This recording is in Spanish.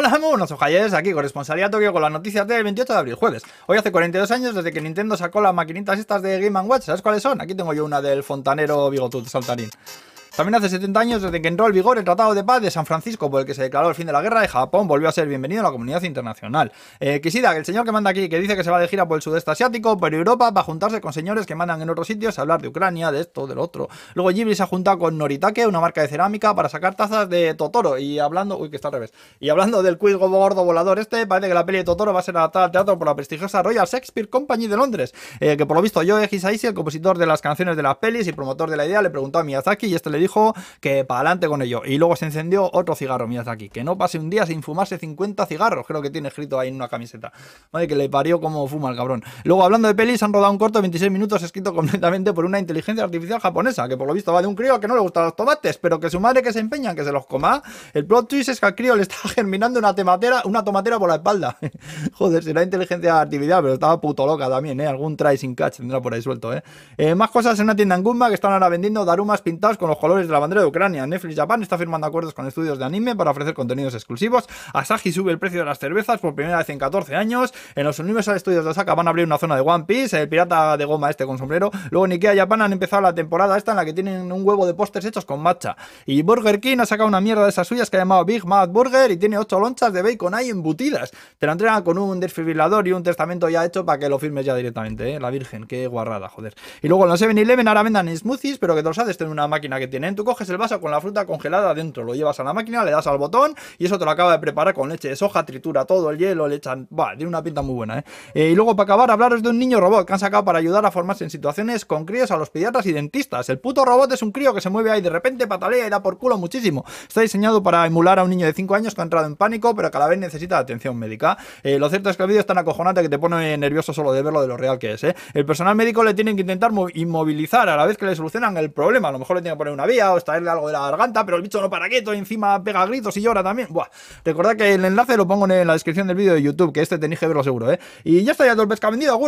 Hola, muy buenos ojalles, aquí corresponsalía Tokio con las noticias del 28 de abril, jueves. Hoy hace 42 años desde que Nintendo sacó las maquinitas estas de Game Watch. ¿Sabes cuáles son? Aquí tengo yo una del fontanero bigotudo saltarín. También hace 70 años desde que entró en vigor el Tratado de Paz de San Francisco, por el que se declaró el fin de la guerra, y Japón volvió a ser bienvenido a la comunidad internacional. Eh, Kishida, el señor que manda aquí, que dice que se va de gira por el sudeste asiático, por Europa, va a juntarse con señores que mandan en otros sitios a hablar de Ucrania, de esto, del otro. Luego Ghibli se ha juntado con Noritake, una marca de cerámica, para sacar tazas de Totoro. Y hablando, uy, que está al revés. Y hablando del quiz gordo volador este, parece que la peli de Totoro va a ser adaptada al teatro por la prestigiosa Royal Shakespeare Company de Londres. Eh, que por lo visto Joe Hisaishi, el compositor de las canciones de las pelis y promotor de la idea, le preguntó a Miyazaki y este le dijo que para adelante con ello. Y luego se encendió otro cigarro, aquí. Que no pase un día sin fumarse 50 cigarros, creo que tiene escrito ahí en una camiseta. Madre que le parió como fuma el cabrón. Luego, hablando de pelis, han rodado un corto de 26 minutos escrito completamente por una inteligencia artificial japonesa, que por lo visto va de un crío que no le gustan los tomates, pero que su madre que se empeña en que se los coma. El plot twist es que al crío le está germinando una tomatera, una tomatera por la espalda. Joder, será inteligencia artificial, pero estaba puto loca también, ¿eh? Algún try sin catch tendrá por ahí suelto, ¿eh? ¿eh? Más cosas en una tienda en Gumba que están ahora vendiendo darumas pintados con los colores de la bandera de Ucrania. Netflix Japan está firmando acuerdos con estudios de anime para ofrecer contenidos exclusivos. Asahi sube el precio de las cervezas por primera vez en 14 años. En los Universal Studios de Osaka van a abrir una zona de One Piece, el pirata de goma este con sombrero. Luego en Ikea Japan han empezado la temporada esta en la que tienen un huevo de pósters hechos con matcha. Y Burger King ha sacado una mierda de esas suyas que ha llamado Big Mad Burger y tiene 8 lonchas de bacon ahí embutidas. Te la entregan con un desfibrilador y un testamento ya hecho para que lo firmes ya directamente, ¿eh? La Virgen, qué guarrada, joder. Y luego en los 7-Eleven ahora vendan smoothies, pero que te los haces en una máquina que Tú coges el vaso con la fruta congelada dentro, lo llevas a la máquina, le das al botón y eso te lo acaba de preparar con leche de soja, tritura todo el hielo, le echan. Va, tiene una pinta muy buena, ¿eh? ¿eh? Y luego, para acabar, hablaros de un niño robot que han sacado para ayudar a formarse en situaciones con críos a los pediatras y dentistas. El puto robot es un crío que se mueve ahí de repente, patalea y da por culo muchísimo. Está diseñado para emular a un niño de 5 años que ha entrado en pánico, pero que a la vez necesita atención médica. Eh, lo cierto es que el vídeo es tan acojonante que te pone nervioso solo de verlo de lo real que es, ¿eh? El personal médico le tienen que intentar inmovilizar a la vez que le solucionan el problema. A lo mejor le tienen que poner una vía o extraerle algo de la garganta, pero el bicho no para quieto y encima pega gritos y llora también. Buah. Recordad que el enlace lo pongo en la descripción del vídeo de YouTube, que este tenéis que verlo seguro, ¿eh? Y ya está ya todo el pesca vendido,